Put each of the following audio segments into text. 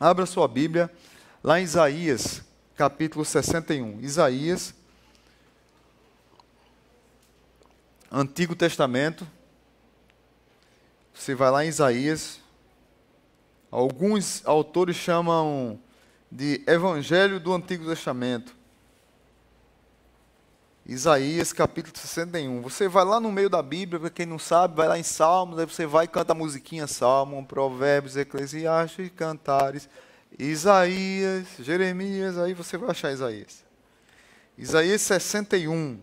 Abra sua Bíblia lá em Isaías, capítulo 61. Isaías, Antigo Testamento. Você vai lá em Isaías. Alguns autores chamam de Evangelho do Antigo Testamento. Isaías capítulo 61. Você vai lá no meio da Bíblia, para quem não sabe, vai lá em Salmos, aí você vai e canta a musiquinha Salmo, Provérbios, Eclesiastes, Cantares, Isaías, Jeremias, aí você vai achar Isaías. Isaías 61.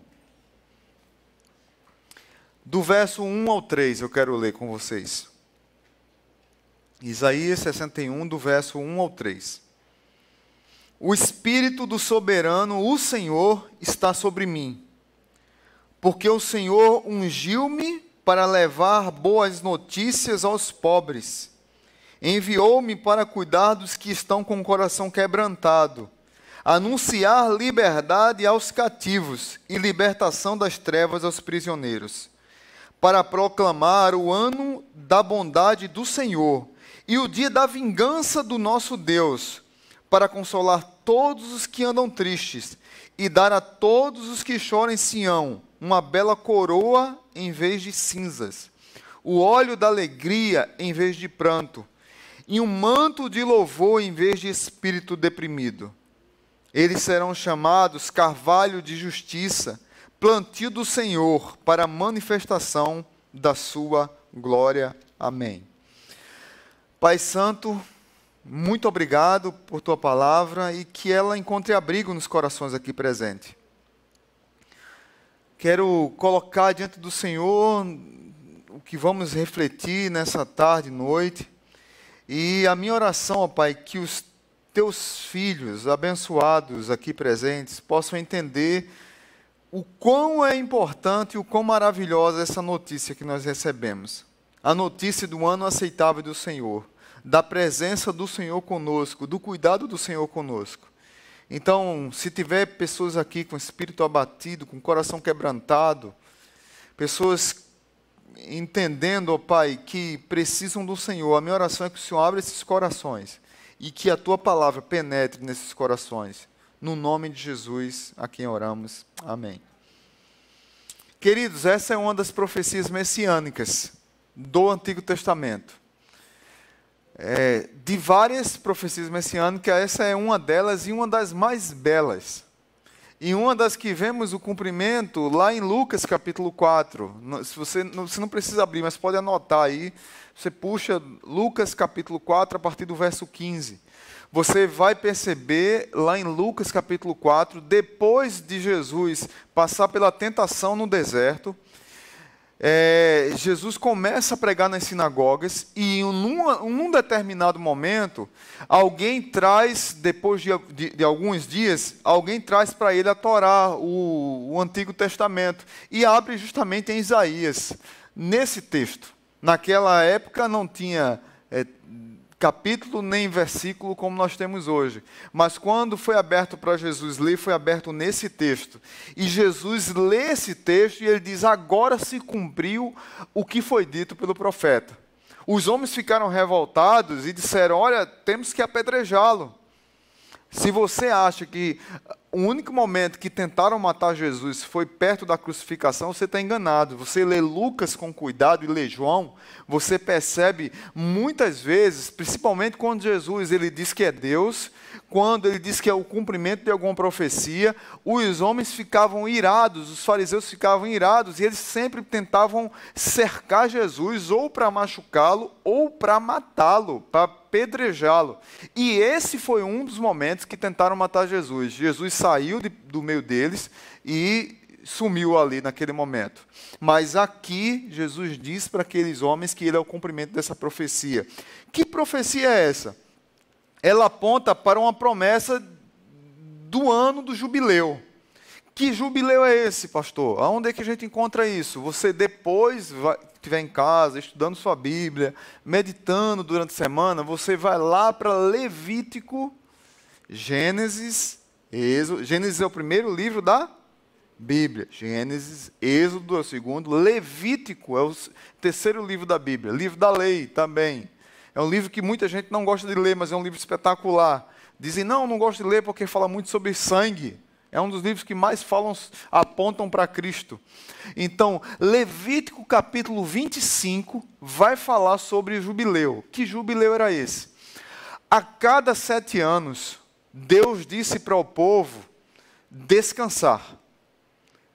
Do verso 1 ao 3 eu quero ler com vocês. Isaías 61, do verso 1 ao 3. O Espírito do Soberano, o Senhor, está sobre mim, porque o Senhor ungiu-me para levar boas notícias aos pobres. Enviou-me para cuidar dos que estão com o coração quebrantado, anunciar liberdade aos cativos e libertação das trevas aos prisioneiros, para proclamar o ano da bondade do Senhor e o dia da vingança do nosso Deus para consolar todos os que andam tristes e dar a todos os que choram em Sião uma bela coroa em vez de cinzas, o óleo da alegria em vez de pranto, e um manto de louvor em vez de espírito deprimido. Eles serão chamados carvalho de justiça, plantio do Senhor para a manifestação da sua glória. Amém. Pai Santo, muito obrigado por tua palavra e que ela encontre abrigo nos corações aqui presentes. Quero colocar diante do Senhor o que vamos refletir nessa tarde e noite. E a minha oração, ó Pai, que os teus filhos abençoados aqui presentes possam entender o quão é importante e o quão maravilhosa essa notícia que nós recebemos. A notícia do ano aceitável do Senhor da presença do Senhor conosco, do cuidado do Senhor conosco. Então, se tiver pessoas aqui com espírito abatido, com coração quebrantado, pessoas entendendo, ó Pai, que precisam do Senhor, a minha oração é que o Senhor abra esses corações e que a tua palavra penetre nesses corações. No nome de Jesus, a quem oramos. Amém. Queridos, essa é uma das profecias messiânicas do Antigo Testamento é, de várias profecias messiânicas, essa é uma delas e uma das mais belas. E uma das que vemos o cumprimento lá em Lucas capítulo 4. Se você, você não precisa abrir, mas pode anotar aí. Você puxa Lucas capítulo 4 a partir do verso 15. Você vai perceber lá em Lucas capítulo 4, depois de Jesus passar pela tentação no deserto, é, Jesus começa a pregar nas sinagogas e num, num determinado momento, alguém traz, depois de, de, de alguns dias, alguém traz para ele a Torá, o, o Antigo Testamento, e abre justamente em Isaías, nesse texto. Naquela época não tinha é, capítulo nem versículo como nós temos hoje. Mas quando foi aberto para Jesus ler, foi aberto nesse texto. E Jesus lê esse texto e ele diz: Agora se cumpriu o que foi dito pelo profeta. Os homens ficaram revoltados e disseram: Olha, temos que apedrejá-lo. Se você acha que o único momento que tentaram matar Jesus foi perto da crucificação, você está enganado. Você lê Lucas com cuidado e lê João, você percebe muitas vezes, principalmente quando Jesus ele diz que é Deus, quando ele diz que é o cumprimento de alguma profecia, os homens ficavam irados, os fariseus ficavam irados, e eles sempre tentavam cercar Jesus ou para machucá-lo ou para matá-lo, para apedrejá-lo. E esse foi um dos momentos que tentaram matar Jesus. Jesus saiu de, do meio deles e sumiu ali naquele momento. Mas aqui Jesus diz para aqueles homens que ele é o cumprimento dessa profecia. Que profecia é essa? Ela aponta para uma promessa do ano do jubileu. Que jubileu é esse, pastor? Aonde é que a gente encontra isso? Você depois vai, estiver em casa, estudando sua Bíblia, meditando durante a semana, você vai lá para Levítico, Gênesis, Êxodo. Gênesis é o primeiro livro da Bíblia. Gênesis, Êxodo é o segundo. Levítico é o terceiro livro da Bíblia. Livro da lei também. É um livro que muita gente não gosta de ler, mas é um livro espetacular. Dizem, não, não gosto de ler porque fala muito sobre sangue. É um dos livros que mais falam, apontam para Cristo. Então, Levítico capítulo 25 vai falar sobre jubileu. Que jubileu era esse? A cada sete anos, Deus disse para o povo descansar,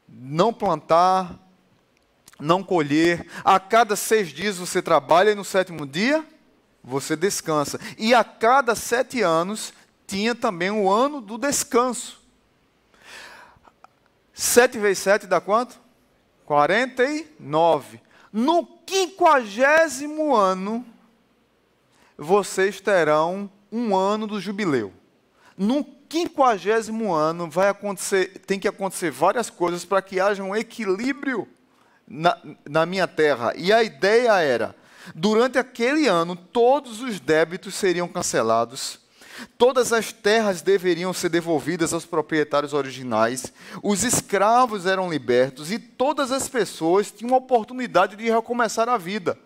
não plantar, não colher. A cada seis dias você trabalha e no sétimo dia você descansa. E a cada sete anos tinha também o ano do descanso. 7 vezes 7 dá quanto? 49. No quinquagésimo ano, vocês terão um ano do jubileu. No quinquagésimo ano vai acontecer, tem que acontecer várias coisas para que haja um equilíbrio na, na minha terra. E a ideia era, durante aquele ano, todos os débitos seriam cancelados Todas as terras deveriam ser devolvidas aos proprietários originais, os escravos eram libertos e todas as pessoas tinham a oportunidade de recomeçar a vida.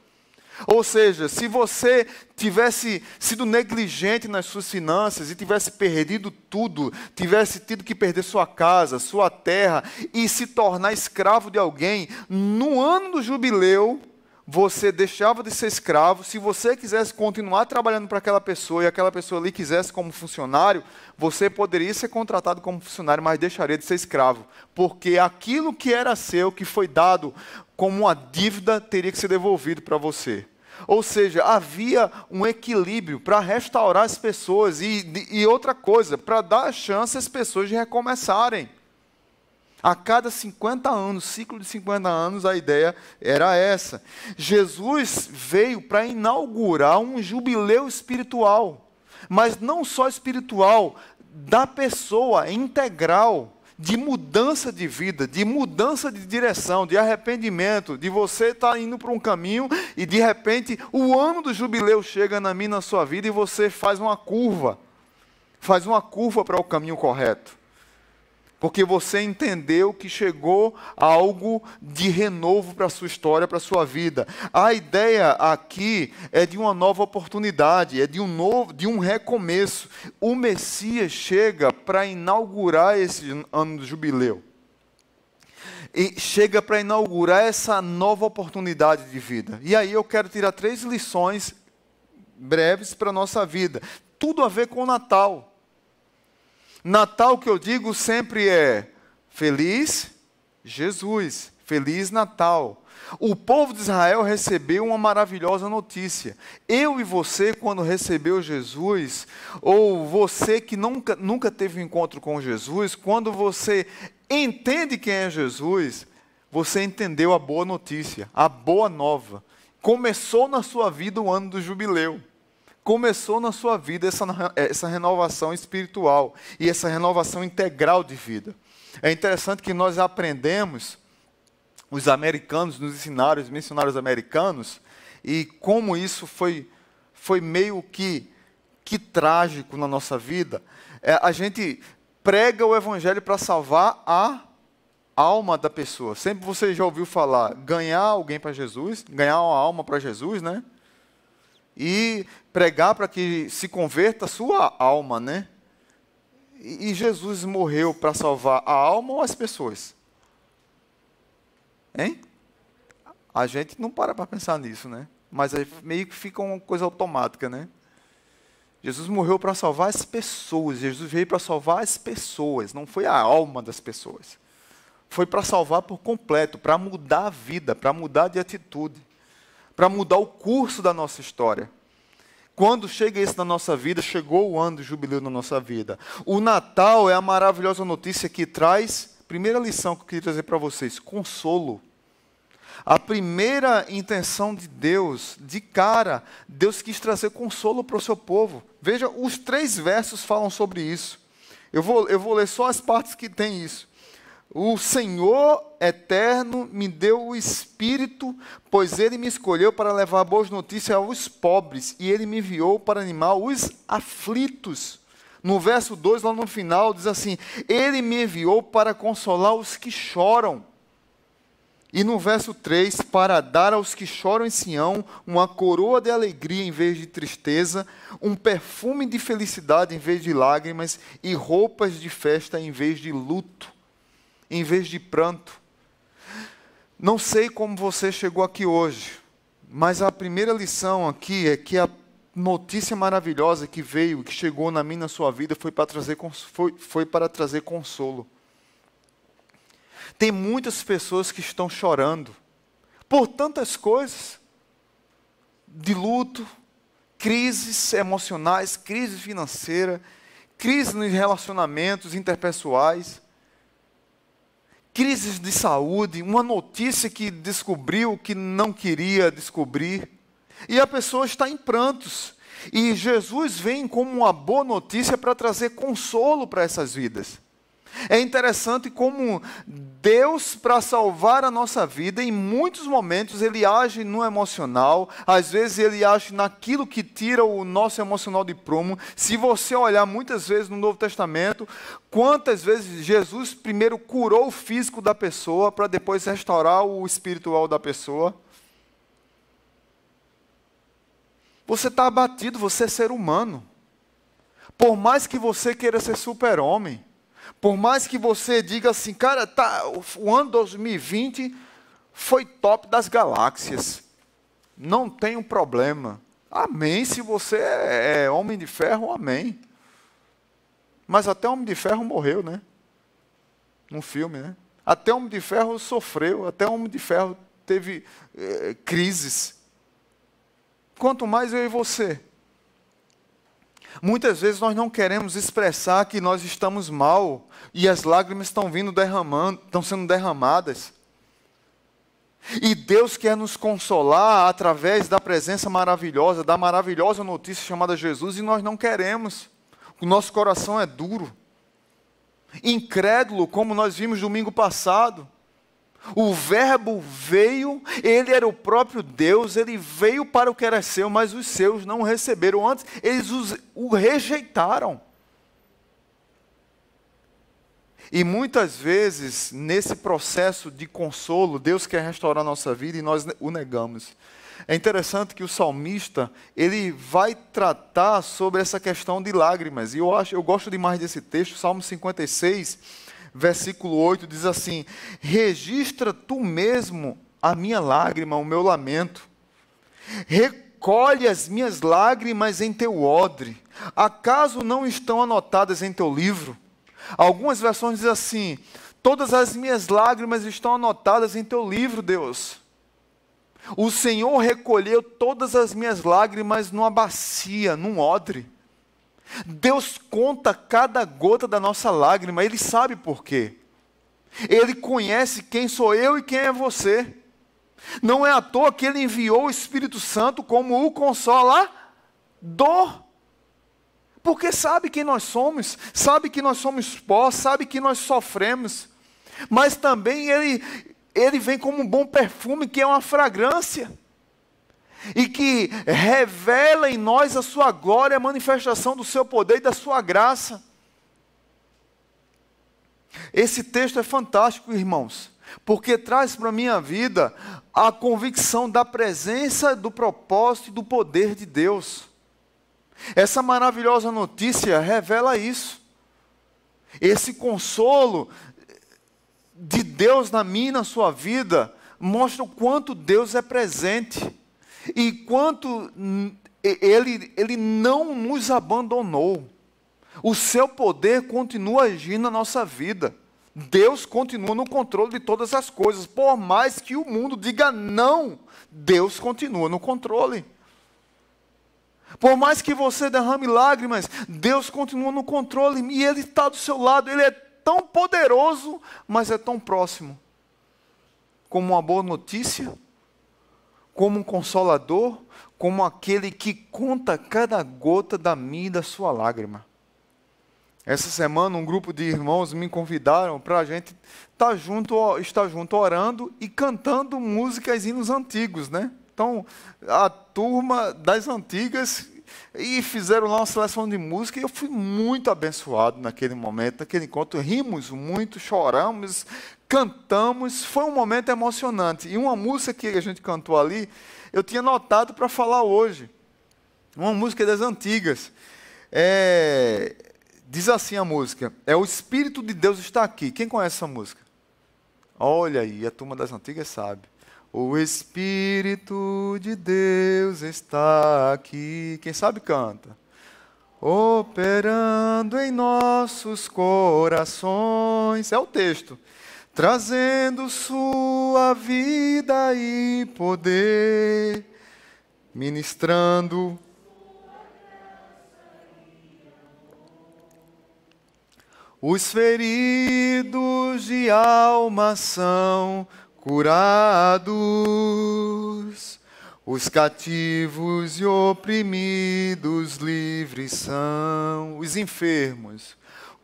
Ou seja, se você tivesse sido negligente nas suas finanças e tivesse perdido tudo, tivesse tido que perder sua casa, sua terra e se tornar escravo de alguém, no ano do jubileu, você deixava de ser escravo. Se você quisesse continuar trabalhando para aquela pessoa e aquela pessoa lhe quisesse como funcionário, você poderia ser contratado como funcionário, mas deixaria de ser escravo. Porque aquilo que era seu, que foi dado como uma dívida, teria que ser devolvido para você. Ou seja, havia um equilíbrio para restaurar as pessoas e, e outra coisa, para dar a chance às pessoas de recomeçarem. A cada 50 anos, ciclo de 50 anos, a ideia era essa. Jesus veio para inaugurar um jubileu espiritual, mas não só espiritual, da pessoa integral, de mudança de vida, de mudança de direção, de arrependimento, de você estar tá indo para um caminho e de repente o ano do jubileu chega na minha na sua vida e você faz uma curva, faz uma curva para o caminho correto porque você entendeu que chegou algo de renovo para a sua história, para a sua vida. A ideia aqui é de uma nova oportunidade, é de um novo, de um recomeço. O Messias chega para inaugurar esse ano do jubileu. E chega para inaugurar essa nova oportunidade de vida. E aí eu quero tirar três lições breves para a nossa vida. Tudo a ver com o Natal. Natal que eu digo sempre é feliz Jesus, feliz Natal. O povo de Israel recebeu uma maravilhosa notícia. Eu e você, quando recebeu Jesus, ou você que nunca, nunca teve um encontro com Jesus, quando você entende quem é Jesus, você entendeu a boa notícia, a boa nova. Começou na sua vida o ano do jubileu começou na sua vida essa, essa renovação espiritual e essa renovação integral de vida. É interessante que nós aprendemos, os americanos nos ensinaram, os missionários americanos, e como isso foi, foi meio que, que trágico na nossa vida. É, a gente prega o evangelho para salvar a alma da pessoa. Sempre você já ouviu falar ganhar alguém para Jesus, ganhar uma alma para Jesus, né? E pregar para que se converta a sua alma, né? E Jesus morreu para salvar a alma ou as pessoas? Hein? A gente não para para pensar nisso, né? Mas meio que fica uma coisa automática, né? Jesus morreu para salvar as pessoas. Jesus veio para salvar as pessoas, não foi a alma das pessoas. Foi para salvar por completo, para mudar a vida, para mudar de atitude para mudar o curso da nossa história. Quando chega isso na nossa vida, chegou o ano do jubileu na nossa vida. O Natal é a maravilhosa notícia que traz, primeira lição que eu queria trazer para vocês, consolo. A primeira intenção de Deus, de cara, Deus quis trazer consolo para o seu povo. Veja, os três versos falam sobre isso. Eu vou, eu vou ler só as partes que tem isso. O Senhor eterno me deu o Espírito, pois ele me escolheu para levar boas notícias aos pobres, e ele me enviou para animar os aflitos. No verso 2, lá no final, diz assim: Ele me enviou para consolar os que choram. E no verso 3, para dar aos que choram em Sião uma coroa de alegria em vez de tristeza, um perfume de felicidade em vez de lágrimas e roupas de festa em vez de luto, em vez de pranto. Não sei como você chegou aqui hoje, mas a primeira lição aqui é que a notícia maravilhosa que veio, que chegou na minha na sua vida, foi para trazer, foi, foi para trazer consolo. Tem muitas pessoas que estão chorando por tantas coisas, de luto, crises emocionais, crise financeira, crise nos relacionamentos interpessoais, crises de saúde, uma notícia que descobriu que não queria descobrir, e a pessoa está em prantos. E Jesus vem como uma boa notícia para trazer consolo para essas vidas. É interessante como Deus, para salvar a nossa vida, em muitos momentos ele age no emocional, às vezes ele age naquilo que tira o nosso emocional de prumo. Se você olhar muitas vezes no Novo Testamento, quantas vezes Jesus primeiro curou o físico da pessoa para depois restaurar o espiritual da pessoa. Você está abatido, você é ser humano. Por mais que você queira ser super-homem, por mais que você diga assim, cara, tá, o ano 2020 foi top das galáxias. Não tem um problema. Amém. Se você é, é homem de ferro, amém. Mas até homem de ferro morreu, né? No filme, né? Até homem de ferro sofreu, até homem de ferro teve é, crises. Quanto mais eu e você. Muitas vezes nós não queremos expressar que nós estamos mal e as lágrimas estão vindo derramando, estão sendo derramadas. E Deus quer nos consolar através da presença maravilhosa, da maravilhosa notícia chamada Jesus, e nós não queremos. O nosso coração é duro, incrédulo, como nós vimos domingo passado. O Verbo veio, ele era o próprio Deus, ele veio para o que era seu, mas os seus não o receberam. Antes, eles os, o rejeitaram. E muitas vezes, nesse processo de consolo, Deus quer restaurar a nossa vida e nós o negamos. É interessante que o salmista, ele vai tratar sobre essa questão de lágrimas. E eu acho, eu gosto demais desse texto, Salmo 56, versículo 8 diz assim: Registra tu mesmo a minha lágrima, o meu lamento. Recolhe as minhas lágrimas em teu odre. Acaso não estão anotadas em teu livro? Algumas versões dizem assim: Todas as minhas lágrimas estão anotadas em teu livro, Deus. O Senhor recolheu todas as minhas lágrimas numa bacia, num odre. Deus conta cada gota da nossa lágrima, Ele sabe por quê. Ele conhece quem sou eu e quem é você. Não é à toa que Ele enviou o Espírito Santo como o consolador porque sabe quem nós somos, sabe que nós somos pó, sabe que nós sofremos, mas também ele, ele vem como um bom perfume, que é uma fragrância, e que revela em nós a sua glória, a manifestação do seu poder e da sua graça. Esse texto é fantástico, irmãos, porque traz para a minha vida a convicção da presença, do propósito e do poder de Deus. Essa maravilhosa notícia revela isso. Esse consolo de Deus na minha e na sua vida mostra o quanto Deus é presente e quanto ele, ele não nos abandonou. O seu poder continua agindo na nossa vida. Deus continua no controle de todas as coisas. Por mais que o mundo diga não, Deus continua no controle. Por mais que você derrame lágrimas, Deus continua no controle e Ele está do seu lado. Ele é tão poderoso, mas é tão próximo. Como uma boa notícia, como um consolador, como aquele que conta cada gota da minha e da sua lágrima. Essa semana, um grupo de irmãos me convidaram para a gente tá junto, estar junto orando e cantando músicas e hinos antigos, né? Então, a turma das antigas e fizeram lá uma seleção de música e eu fui muito abençoado naquele momento, naquele encontro. Rimos muito, choramos, cantamos, foi um momento emocionante. E uma música que a gente cantou ali, eu tinha notado para falar hoje. Uma música das antigas. É, diz assim a música: É o Espírito de Deus está aqui. Quem conhece essa música? Olha aí, a turma das antigas sabe. O Espírito de Deus está aqui. Quem sabe canta. Operando em nossos corações. É o texto. Trazendo sua vida e poder. Ministrando Os feridos de alma são curados, os cativos e oprimidos livres são, os enfermos.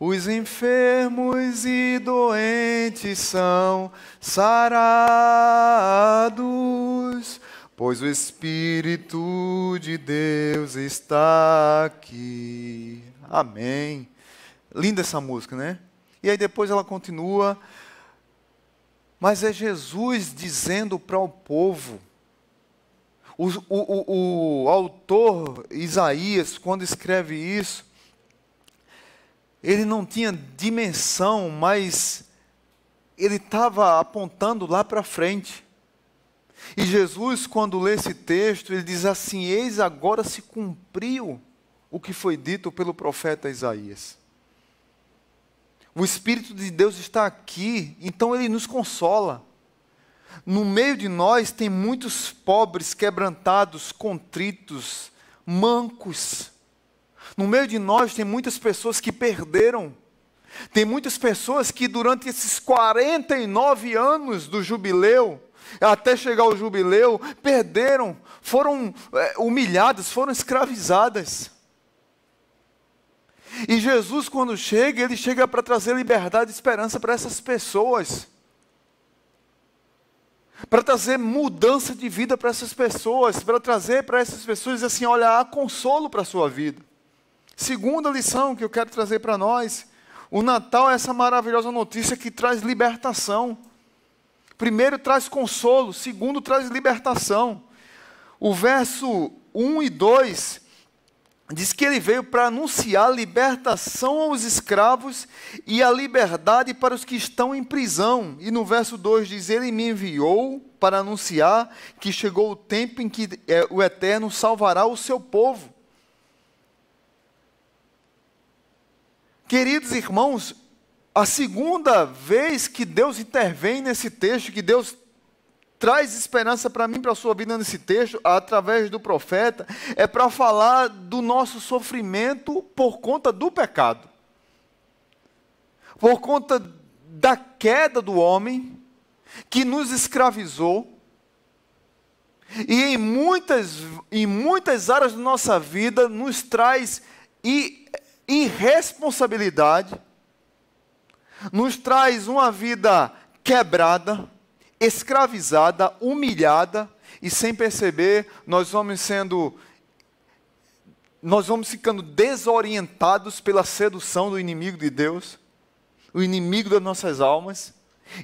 Os enfermos e doentes são sarados, pois o Espírito de Deus está aqui. Amém. Linda essa música, né? E aí depois ela continua. Mas é Jesus dizendo para o povo. O, o, o, o autor Isaías, quando escreve isso, ele não tinha dimensão, mas ele estava apontando lá para frente. E Jesus, quando lê esse texto, ele diz assim: Eis agora se cumpriu o que foi dito pelo profeta Isaías. O Espírito de Deus está aqui, então ele nos consola. No meio de nós tem muitos pobres, quebrantados, contritos, mancos. No meio de nós tem muitas pessoas que perderam. Tem muitas pessoas que durante esses 49 anos do jubileu, até chegar ao jubileu, perderam, foram é, humilhadas, foram escravizadas. E Jesus, quando chega, ele chega para trazer liberdade e esperança para essas pessoas. Para trazer mudança de vida para essas pessoas, para trazer para essas pessoas assim, olha, há consolo para a sua vida. Segunda lição que eu quero trazer para nós, o Natal é essa maravilhosa notícia que traz libertação. Primeiro traz consolo, segundo traz libertação. O verso 1 e 2 diz que ele veio para anunciar libertação aos escravos e a liberdade para os que estão em prisão. E no verso 2 diz: Ele me enviou para anunciar que chegou o tempo em que é, o Eterno salvará o seu povo. Queridos irmãos, a segunda vez que Deus intervém nesse texto, que Deus traz esperança para mim, para a sua vida nesse texto, através do profeta, é para falar do nosso sofrimento por conta do pecado. Por conta da queda do homem que nos escravizou. E em muitas, em muitas áreas da nossa vida nos traz irresponsabilidade, nos traz uma vida quebrada, escravizada, humilhada, e sem perceber, nós vamos sendo nós vamos ficando desorientados pela sedução do inimigo de Deus, o inimigo das nossas almas,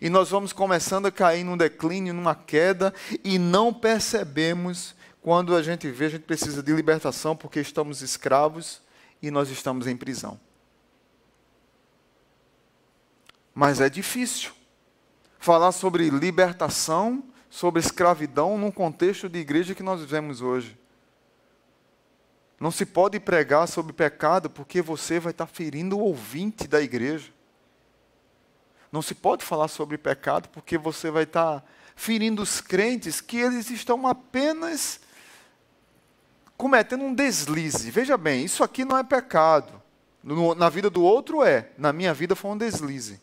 e nós vamos começando a cair num declínio, numa queda, e não percebemos quando a gente vê, a gente precisa de libertação porque estamos escravos e nós estamos em prisão. Mas é difícil falar sobre libertação, sobre escravidão, num contexto de igreja que nós vivemos hoje. Não se pode pregar sobre pecado porque você vai estar ferindo o ouvinte da igreja. Não se pode falar sobre pecado porque você vai estar ferindo os crentes que eles estão apenas cometendo um deslize. Veja bem, isso aqui não é pecado. na vida do outro é, na minha vida foi um deslize.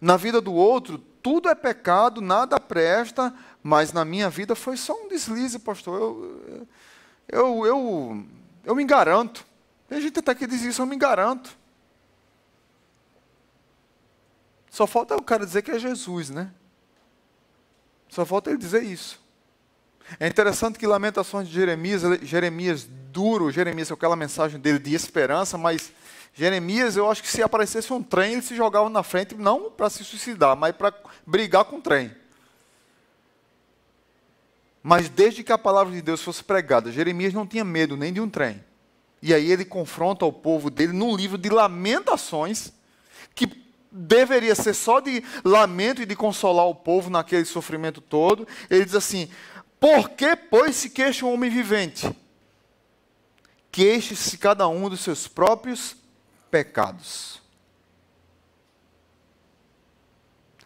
Na vida do outro, tudo é pecado, nada presta, mas na minha vida foi só um deslize, pastor. Eu, eu, eu, eu me garanto. Tem gente até que diz isso, eu me garanto. Só falta o cara dizer que é Jesus, né? Só falta ele dizer isso. É interessante que Lamentações de Jeremias, Jeremias duro, Jeremias com aquela mensagem dele de esperança, mas Jeremias, eu acho que se aparecesse um trem, ele se jogava na frente, não para se suicidar, mas para brigar com o trem. Mas desde que a palavra de Deus fosse pregada, Jeremias não tinha medo nem de um trem. E aí ele confronta o povo dele num livro de lamentações, que deveria ser só de lamento e de consolar o povo naquele sofrimento todo. Ele diz assim: Por que, pois, se queixa um homem vivente? Queixe-se cada um dos seus próprios pecados.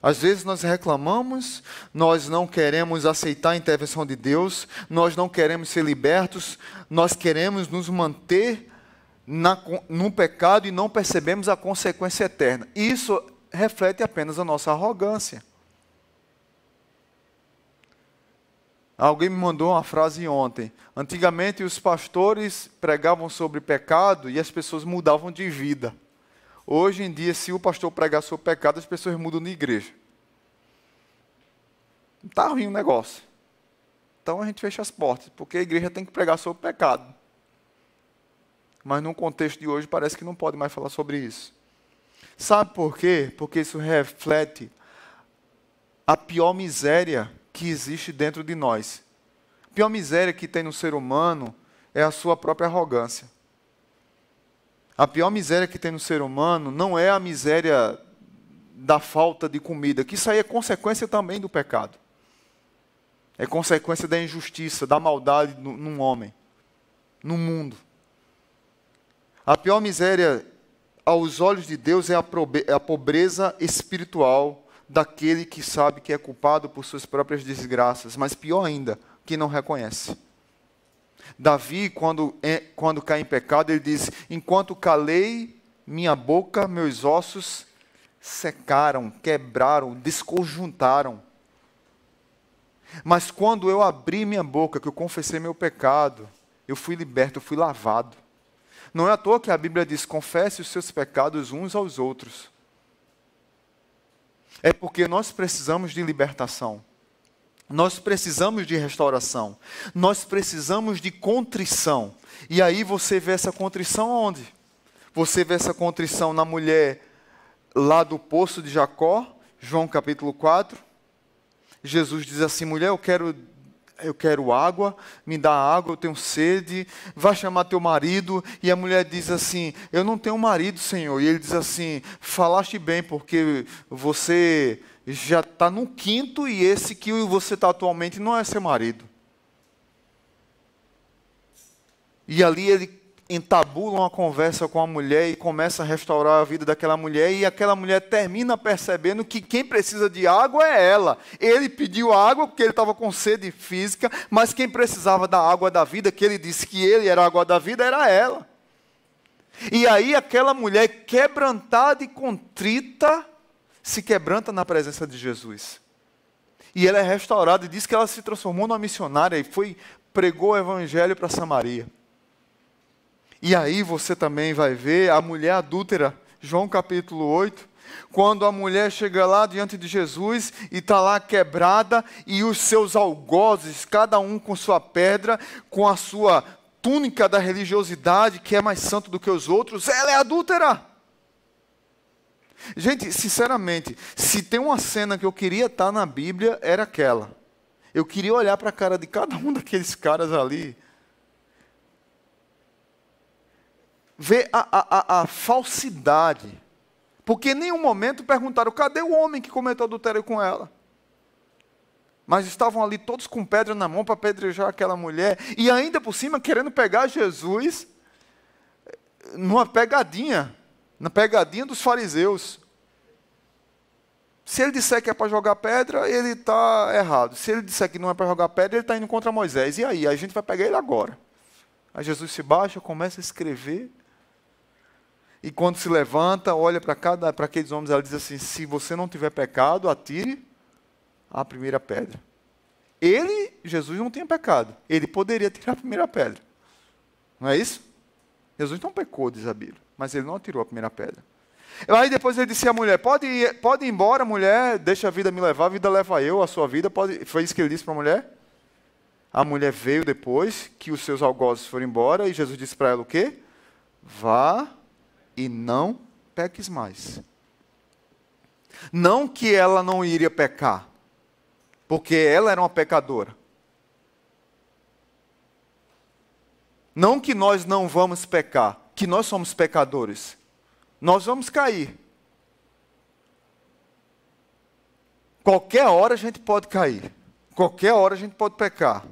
Às vezes nós reclamamos, nós não queremos aceitar a intervenção de Deus, nós não queremos ser libertos, nós queremos nos manter na, no pecado e não percebemos a consequência eterna. Isso reflete apenas a nossa arrogância. Alguém me mandou uma frase ontem. Antigamente os pastores pregavam sobre pecado e as pessoas mudavam de vida. Hoje em dia, se o pastor pregar sobre pecado, as pessoas mudam de igreja. Está ruim o negócio. Então a gente fecha as portas, porque a igreja tem que pregar sobre pecado. Mas no contexto de hoje parece que não pode mais falar sobre isso. Sabe por quê? Porque isso reflete a pior miséria que existe dentro de nós. A pior miséria que tem no ser humano é a sua própria arrogância. A pior miséria que tem no ser humano não é a miséria da falta de comida, que isso aí é consequência também do pecado. É consequência da injustiça, da maldade num homem, no mundo. A pior miséria aos olhos de Deus é a, é pobreza espiritual daquele que sabe que é culpado por suas próprias desgraças, mas pior ainda, que não reconhece. Davi, quando, é, quando cai em pecado, ele diz: Enquanto calei minha boca, meus ossos secaram, quebraram, desconjuntaram. Mas quando eu abri minha boca, que eu confessei meu pecado, eu fui liberto, eu fui lavado. Não é à toa que a Bíblia diz: confesse os seus pecados uns aos outros. É porque nós precisamos de libertação. Nós precisamos de restauração. Nós precisamos de contrição. E aí você vê essa contrição onde? Você vê essa contrição na mulher lá do poço de Jacó, João capítulo 4. Jesus diz assim: mulher, eu quero eu quero água, me dá água, eu tenho sede, vai chamar teu marido. E a mulher diz assim: Eu não tenho marido, Senhor. E ele diz assim: Falaste bem, porque você já está no quinto e esse que você está atualmente não é seu marido. E ali ele entabula uma conversa com a mulher e começa a restaurar a vida daquela mulher, e aquela mulher termina percebendo que quem precisa de água é ela. Ele pediu água porque ele estava com sede física, mas quem precisava da água da vida, que ele disse que ele era a água da vida, era ela. E aí aquela mulher quebrantada e contrita se quebranta na presença de Jesus. E ela é restaurada e diz que ela se transformou numa missionária e foi pregou o evangelho para Samaria. E aí você também vai ver a mulher adúltera, João capítulo 8, quando a mulher chega lá diante de Jesus e está lá quebrada, e os seus algozes, cada um com sua pedra, com a sua túnica da religiosidade, que é mais santo do que os outros, ela é adúltera. Gente, sinceramente, se tem uma cena que eu queria estar na Bíblia, era aquela. Eu queria olhar para a cara de cada um daqueles caras ali ver a, a, a, falsidade. Porque em nenhum momento perguntaram: cadê o homem que cometeu adultério com ela? Mas estavam ali todos com pedra na mão para apedrejar aquela mulher, e ainda por cima querendo pegar Jesus numa pegadinha, na pegadinha dos fariseus. Se ele disser que é para jogar pedra, ele está errado. Se ele disser que não é para jogar pedra, ele está indo contra Moisés. E aí? A gente vai pegar ele agora. Aí Jesus se baixa, começa a escrever. E quando se levanta, olha para cada para aqueles homens, ela diz assim: se você não tiver pecado, atire a primeira pedra. Ele, Jesus, não tinha pecado. Ele poderia tirar a primeira pedra. Não é isso? Jesus não pecou, diz a Bíblia, mas ele não atirou a primeira pedra. Aí depois ele disse à mulher: pode ir, pode ir embora, mulher, deixa a vida me levar, a vida leva eu, a sua vida. Pode... Foi isso que ele disse para a mulher? A mulher veio depois que os seus algozes foram embora e Jesus disse para ela o quê? Vá e não peques mais. Não que ela não iria pecar, porque ela era uma pecadora. Não que nós não vamos pecar, que nós somos pecadores. Nós vamos cair. Qualquer hora a gente pode cair. Qualquer hora a gente pode pecar.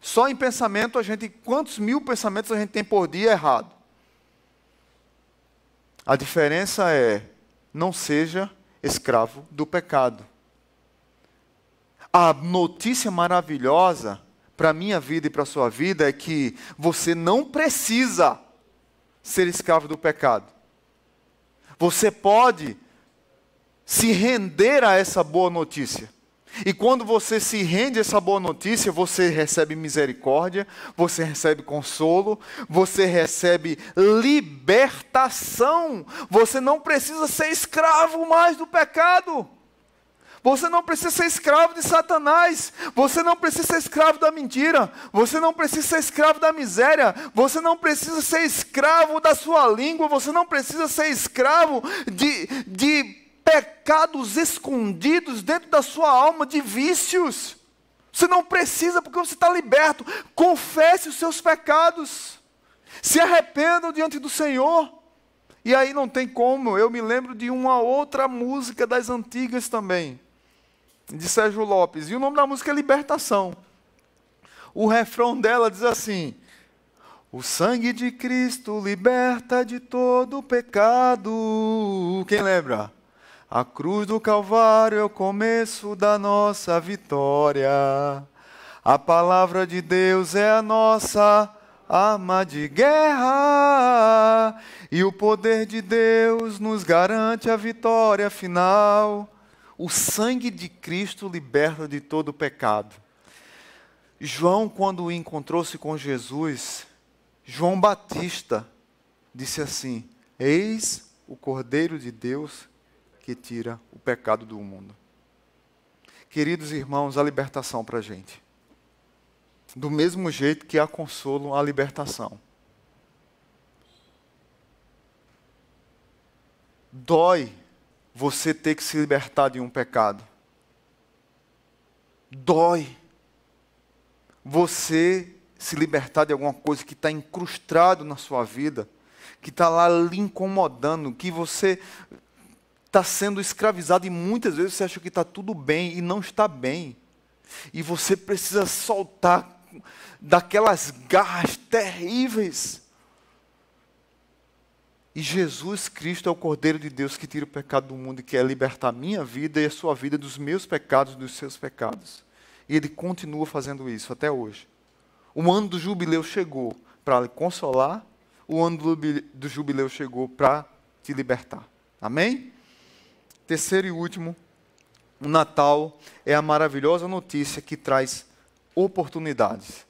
Só em pensamento a gente, quantos mil pensamentos a gente tem por dia errado? A diferença é, não seja escravo do pecado. A notícia maravilhosa para a minha vida e para a sua vida é que você não precisa ser escravo do pecado. Você pode se render a essa boa notícia. E quando você se rende a essa boa notícia, você recebe misericórdia, você recebe consolo, você recebe libertação. Você não precisa ser escravo mais do pecado. Você não precisa ser escravo de Satanás. Você não precisa ser escravo da mentira. Você não precisa ser escravo da miséria. Você não precisa ser escravo da sua língua. Você não precisa ser escravo de, de pecados escondidos dentro da sua alma, de vícios. Você não precisa, porque você está liberto. Confesse os seus pecados. Se arrependam diante do Senhor. E aí não tem como. Eu me lembro de uma outra música das antigas também de Sérgio Lopes. E o nome da música é Libertação. O refrão dela diz assim: O sangue de Cristo liberta de todo pecado. Quem lembra? A cruz do Calvário é o começo da nossa vitória. A palavra de Deus é a nossa arma de guerra. E o poder de Deus nos garante a vitória final. O sangue de Cristo liberta de todo pecado. João, quando encontrou-se com Jesus, João Batista disse assim: Eis o Cordeiro de Deus que tira o pecado do mundo. Queridos irmãos, a libertação para a gente. Do mesmo jeito que há consolo, a libertação. Dói você ter que se libertar de um pecado. Dói. Você se libertar de alguma coisa que está incrustado na sua vida, que está lá lhe incomodando, que você está sendo escravizado e muitas vezes você acha que está tudo bem e não está bem. E você precisa soltar daquelas garras terríveis e Jesus Cristo é o Cordeiro de Deus que tira o pecado do mundo e quer libertar a minha vida e a sua vida dos meus pecados e dos seus pecados. E Ele continua fazendo isso até hoje. O ano do jubileu chegou para lhe consolar, o ano do jubileu chegou para te libertar. Amém? Terceiro e último, o Natal é a maravilhosa notícia que traz oportunidades.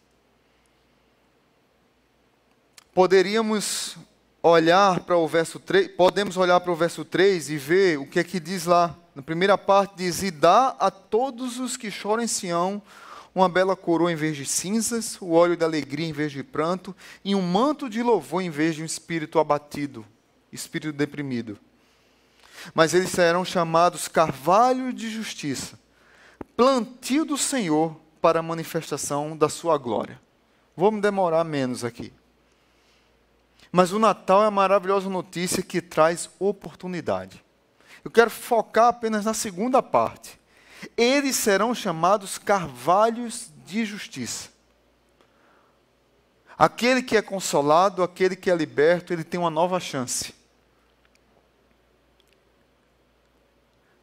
Poderíamos olhar para o verso 3, podemos olhar para o verso 3 e ver o que é que diz lá. Na primeira parte diz: E dá a todos os que choram em Sião uma bela coroa em vez de cinzas, o óleo de alegria em vez de pranto, e um manto de louvor em vez de um espírito abatido, espírito deprimido. Mas eles serão chamados carvalho de justiça, plantio do Senhor para a manifestação da sua glória. Vou me demorar menos aqui. Mas o Natal é a maravilhosa notícia que traz oportunidade. Eu quero focar apenas na segunda parte. Eles serão chamados carvalhos de justiça. Aquele que é consolado, aquele que é liberto, ele tem uma nova chance.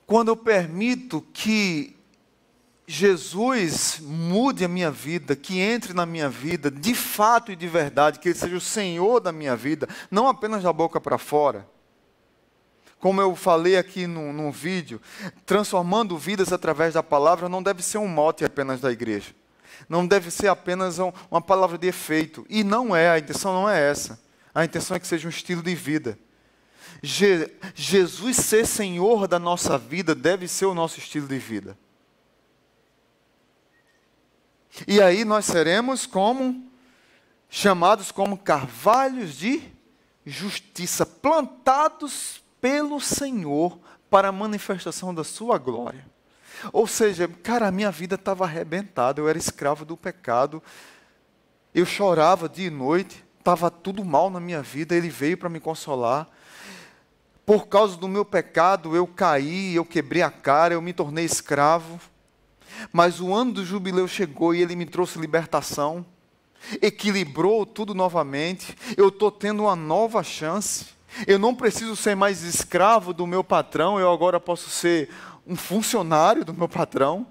Quando eu permito que Jesus mude a minha vida, que entre na minha vida, de fato e de verdade, que Ele seja o Senhor da minha vida, não apenas da boca para fora. Como eu falei aqui no, no vídeo, transformando vidas através da palavra não deve ser um mote apenas da igreja. Não deve ser apenas um, uma palavra de efeito. E não é, a intenção não é essa. A intenção é que seja um estilo de vida. Je, Jesus ser Senhor da nossa vida deve ser o nosso estilo de vida. E aí nós seremos como chamados como carvalhos de justiça, plantados pelo Senhor para a manifestação da sua glória. Ou seja, cara, a minha vida estava arrebentada, eu era escravo do pecado, eu chorava dia e noite, estava tudo mal na minha vida, ele veio para me consolar. Por causa do meu pecado, eu caí, eu quebrei a cara, eu me tornei escravo. Mas o ano do jubileu chegou e ele me trouxe libertação, equilibrou tudo novamente. Eu estou tendo uma nova chance. Eu não preciso ser mais escravo do meu patrão, eu agora posso ser um funcionário do meu patrão,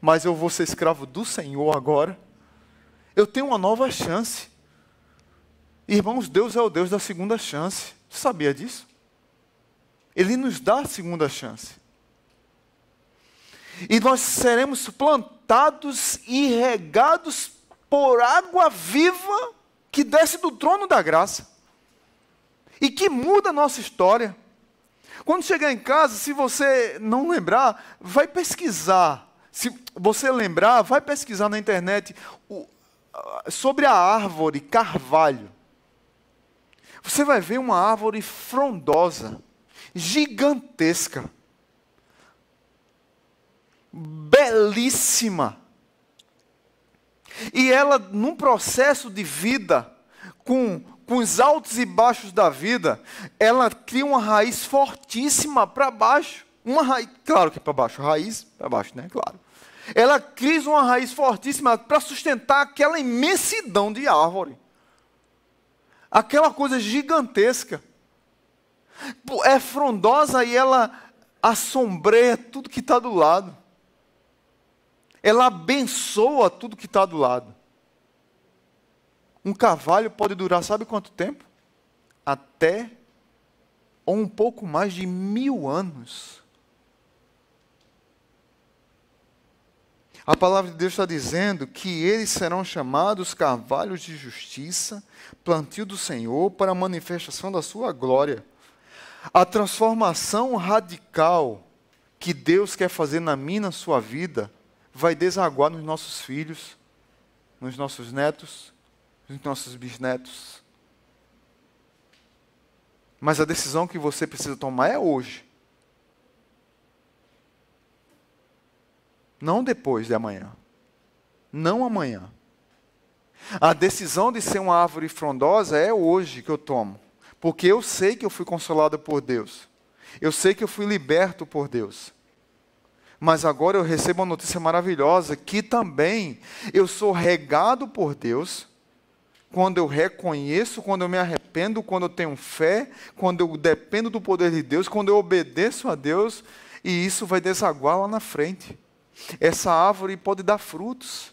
mas eu vou ser escravo do Senhor agora. Eu tenho uma nova chance. Irmãos, Deus é o Deus da segunda chance. Você sabia disso? Ele nos dá a segunda chance. E nós seremos plantados e regados por água viva que desce do trono da graça e que muda a nossa história. Quando chegar em casa, se você não lembrar, vai pesquisar. Se você lembrar, vai pesquisar na internet sobre a árvore carvalho. Você vai ver uma árvore frondosa, gigantesca, belíssima. E ela, num processo de vida, com com os altos e baixos da vida, ela cria uma raiz fortíssima para baixo. Uma raiz, claro que para baixo, raiz para baixo, né? Claro. Ela cria uma raiz fortíssima para sustentar aquela imensidão de árvore. Aquela coisa gigantesca. É frondosa e ela assombreia tudo que está do lado. Ela abençoa tudo que está do lado. Um cavalo pode durar, sabe quanto tempo? Até ou um pouco mais de mil anos. A palavra de Deus está dizendo que eles serão chamados cavalos de justiça, plantio do Senhor para a manifestação da sua glória. A transformação radical que Deus quer fazer na minha na sua vida vai desaguar nos nossos filhos, nos nossos netos, dos nossos bisnetos. Mas a decisão que você precisa tomar é hoje. Não depois de amanhã. Não amanhã. A decisão de ser uma árvore frondosa é hoje que eu tomo. Porque eu sei que eu fui consolado por Deus. Eu sei que eu fui liberto por Deus. Mas agora eu recebo uma notícia maravilhosa que também eu sou regado por Deus quando eu reconheço, quando eu me arrependo, quando eu tenho fé, quando eu dependo do poder de Deus, quando eu obedeço a Deus, e isso vai desaguar lá na frente. Essa árvore pode dar frutos.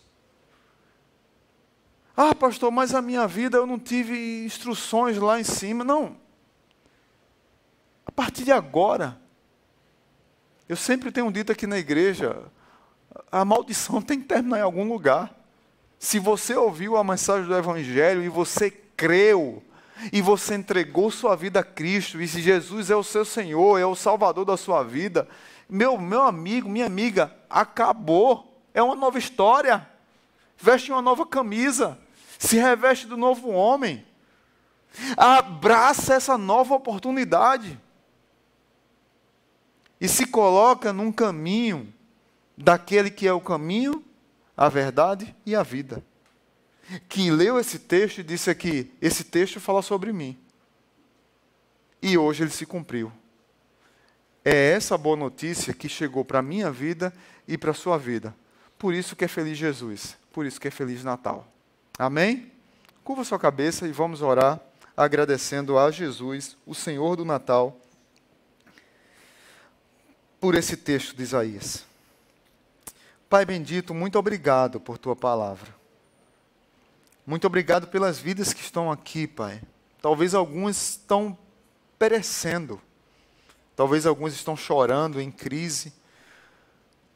Ah, pastor, mas a minha vida eu não tive instruções lá em cima. Não. A partir de agora, eu sempre tenho dito aqui na igreja, a maldição tem que terminar em algum lugar. Se você ouviu a mensagem do Evangelho e você creu, e você entregou sua vida a Cristo, e se Jesus é o seu Senhor, é o Salvador da sua vida, meu, meu amigo, minha amiga, acabou. É uma nova história. Veste uma nova camisa. Se reveste do novo homem. Abraça essa nova oportunidade. E se coloca num caminho daquele que é o caminho, a verdade e a vida. Quem leu esse texto disse aqui: esse texto fala sobre mim. E hoje ele se cumpriu. É essa boa notícia que chegou para a minha vida e para a sua vida. Por isso que é feliz Jesus. Por isso que é feliz Natal. Amém? Curva sua cabeça e vamos orar agradecendo a Jesus, o Senhor do Natal, por esse texto de Isaías. Pai bendito, muito obrigado por tua palavra. Muito obrigado pelas vidas que estão aqui, Pai. Talvez algumas estão perecendo. Talvez algumas estão chorando em crise.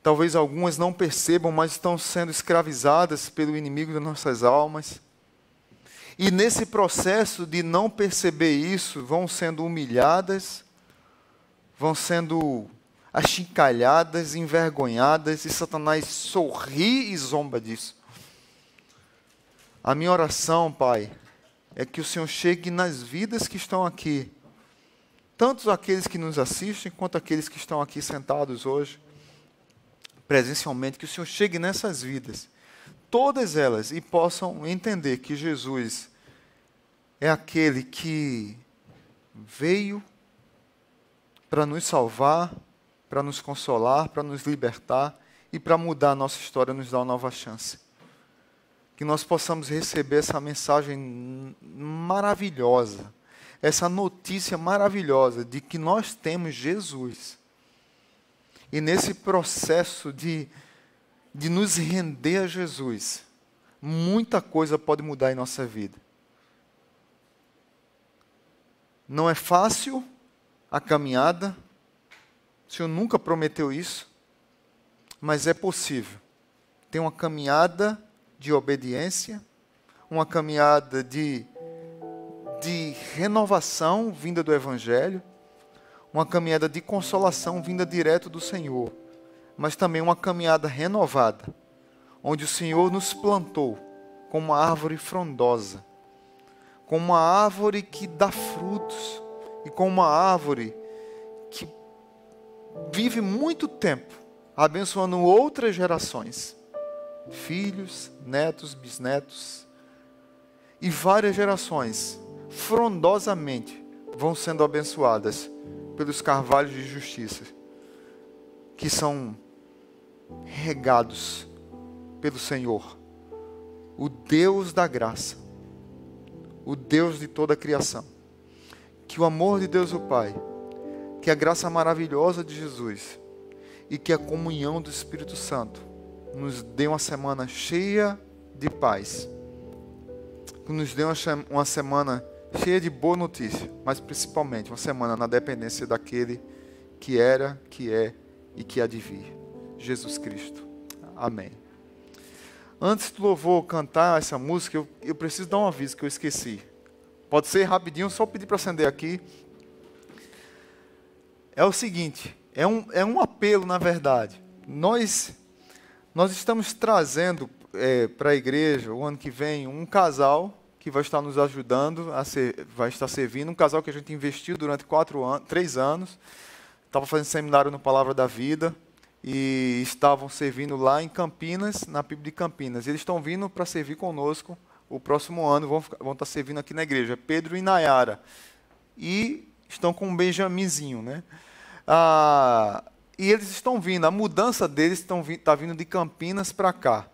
Talvez algumas não percebam, mas estão sendo escravizadas pelo inimigo das nossas almas. E nesse processo de não perceber isso, vão sendo humilhadas, vão sendo achincalhadas, envergonhadas, e Satanás sorri e zomba disso. A minha oração, Pai, é que o Senhor chegue nas vidas que estão aqui, tanto aqueles que nos assistem, quanto aqueles que estão aqui sentados hoje, presencialmente, que o Senhor chegue nessas vidas, todas elas, e possam entender que Jesus é aquele que veio para nos salvar, para nos consolar, para nos libertar e para mudar a nossa história, nos dar uma nova chance. Que nós possamos receber essa mensagem maravilhosa, essa notícia maravilhosa de que nós temos Jesus. E nesse processo de, de nos render a Jesus, muita coisa pode mudar em nossa vida. Não é fácil a caminhada, o Senhor nunca prometeu isso, mas é possível. Tem uma caminhada de obediência, uma caminhada de, de renovação vinda do Evangelho, uma caminhada de consolação vinda direto do Senhor, mas também uma caminhada renovada, onde o Senhor nos plantou como uma árvore frondosa como uma árvore que dá frutos e como uma árvore que vive muito tempo, abençoando outras gerações, filhos, netos, bisnetos e várias gerações frondosamente vão sendo abençoadas pelos carvalhos de justiça que são regados pelo Senhor, o Deus da graça o Deus de toda a criação. Que o amor de Deus o Pai, que a graça maravilhosa de Jesus e que a comunhão do Espírito Santo nos dê uma semana cheia de paz. Que nos dê uma semana cheia de boa notícia, mas principalmente uma semana na dependência daquele que era, que é e que há de vir. Jesus Cristo. Amém. Antes do louvor cantar essa música, eu, eu preciso dar um aviso que eu esqueci. Pode ser rapidinho, só pedir para acender aqui. É o seguinte, é um, é um apelo, na verdade. Nós, nós estamos trazendo é, para a igreja, o ano que vem, um casal que vai estar nos ajudando, a ser, vai estar servindo, um casal que a gente investiu durante quatro anos, três anos. Estava fazendo seminário no Palavra da Vida e estavam servindo lá em Campinas, na PIB de Campinas. Eles estão vindo para servir conosco o próximo ano, vão, vão estar servindo aqui na igreja. Pedro e Nayara. E estão com um Benjaminzinho, né? Ah, e eles estão vindo, a mudança deles está vindo de Campinas para cá.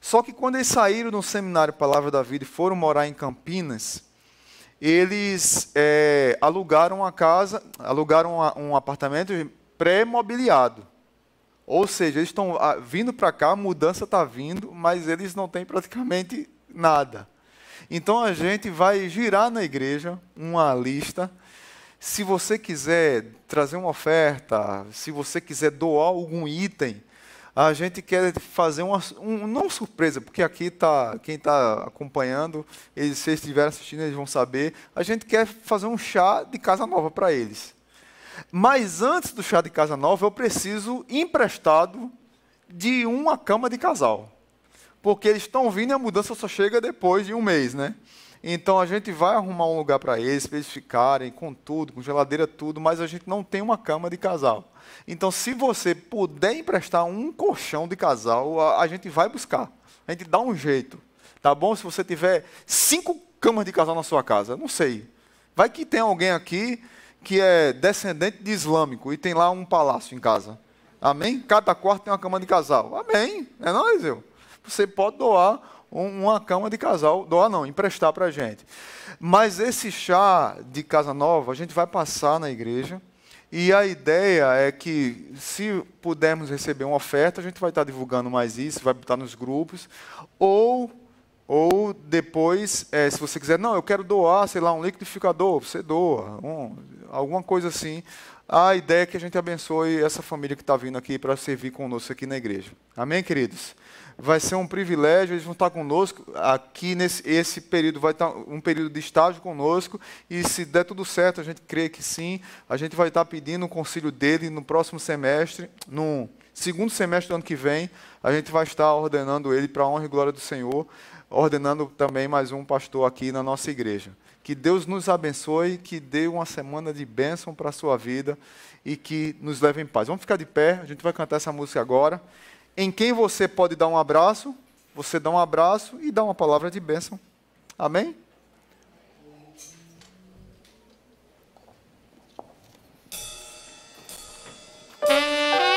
Só que quando eles saíram do seminário Palavra da Vida e foram morar em Campinas, eles é, alugaram uma casa, alugaram um apartamento pré-mobiliado. Ou seja, eles estão ah, vindo para cá, a mudança está vindo, mas eles não têm praticamente nada. Então a gente vai girar na igreja uma lista. Se você quiser trazer uma oferta, se você quiser doar algum item, a gente quer fazer uma, um, não surpresa, porque aqui tá quem está acompanhando, eles, se eles estiverem assistindo, eles vão saber. A gente quer fazer um chá de casa nova para eles. Mas antes do chá de casa nova, eu preciso emprestado de uma cama de casal. Porque eles estão vindo e a mudança só chega depois de um mês, né? Então a gente vai arrumar um lugar para eles, para eles ficarem com tudo, com geladeira, tudo, mas a gente não tem uma cama de casal. Então, se você puder emprestar um colchão de casal, a, a gente vai buscar. A gente dá um jeito. Tá bom? Se você tiver cinco camas de casal na sua casa, não sei. Vai que tem alguém aqui que é descendente de islâmico e tem lá um palácio em casa. Amém? Cada quarto tem uma cama de casal. Amém. É nóis, eu. Você pode doar uma cama de casal, doar não, emprestar para a gente. Mas esse chá de casa nova, a gente vai passar na igreja. E a ideia é que, se pudermos receber uma oferta, a gente vai estar divulgando mais isso, vai botar nos grupos. Ou ou depois, é, se você quiser, não, eu quero doar, sei lá, um liquidificador, você doa, um, alguma coisa assim. A ideia é que a gente abençoe essa família que está vindo aqui para servir conosco aqui na igreja. Amém, queridos? Vai ser um privilégio, eles vão estar conosco aqui nesse esse período, vai estar um período de estágio conosco, e se der tudo certo, a gente crê que sim, a gente vai estar pedindo o concílio dele no próximo semestre, no segundo semestre do ano que vem, a gente vai estar ordenando ele para a honra e glória do Senhor ordenando também mais um pastor aqui na nossa igreja. Que Deus nos abençoe, que dê uma semana de bênção para a sua vida e que nos leve em paz. Vamos ficar de pé, a gente vai cantar essa música agora. Em quem você pode dar um abraço, você dá um abraço e dá uma palavra de bênção. Amém?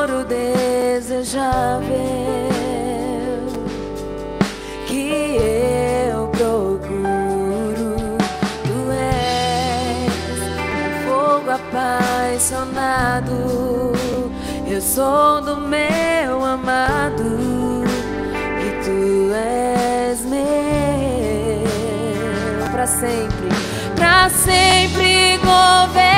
tesouro desejável que eu procuro. Tu és um fogo apaixonado eu sou do meu amado e tu és meu para sempre, para sempre governar.